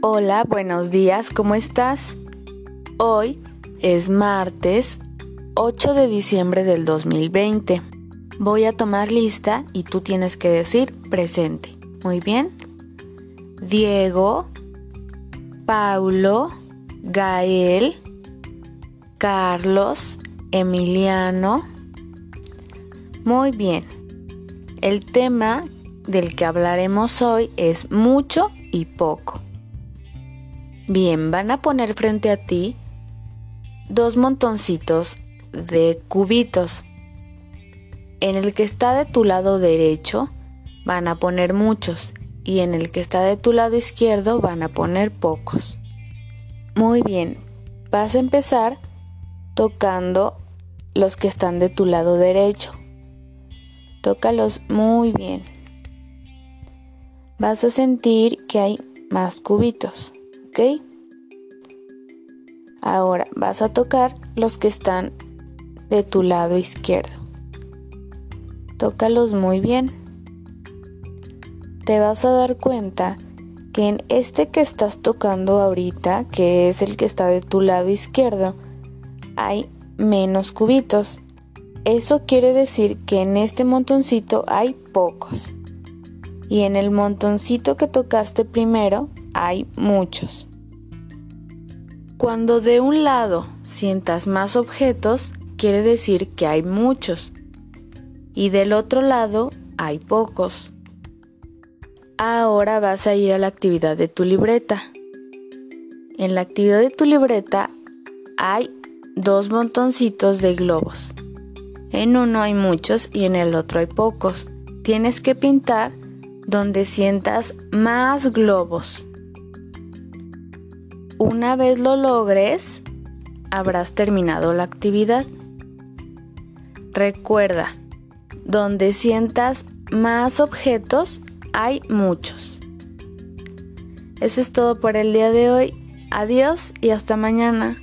Hola, buenos días, ¿cómo estás? Hoy es martes 8 de diciembre del 2020. Voy a tomar lista y tú tienes que decir presente. Muy bien. Diego, Paulo, Gael, Carlos, Emiliano. Muy bien. El tema del que hablaremos hoy es mucho y poco. Bien, van a poner frente a ti dos montoncitos de cubitos. En el que está de tu lado derecho van a poner muchos y en el que está de tu lado izquierdo van a poner pocos. Muy bien, vas a empezar tocando los que están de tu lado derecho. Tócalos muy bien. Vas a sentir que hay más cubitos. ¿Ok? Ahora vas a tocar los que están de tu lado izquierdo. Tócalos muy bien. Te vas a dar cuenta que en este que estás tocando ahorita, que es el que está de tu lado izquierdo, hay menos cubitos. Eso quiere decir que en este montoncito hay pocos. Y en el montoncito que tocaste primero hay muchos. Cuando de un lado sientas más objetos, quiere decir que hay muchos. Y del otro lado hay pocos. Ahora vas a ir a la actividad de tu libreta. En la actividad de tu libreta hay dos montoncitos de globos. En uno hay muchos y en el otro hay pocos. Tienes que pintar donde sientas más globos. Una vez lo logres, habrás terminado la actividad. Recuerda, donde sientas más objetos, hay muchos. Eso es todo por el día de hoy. Adiós y hasta mañana.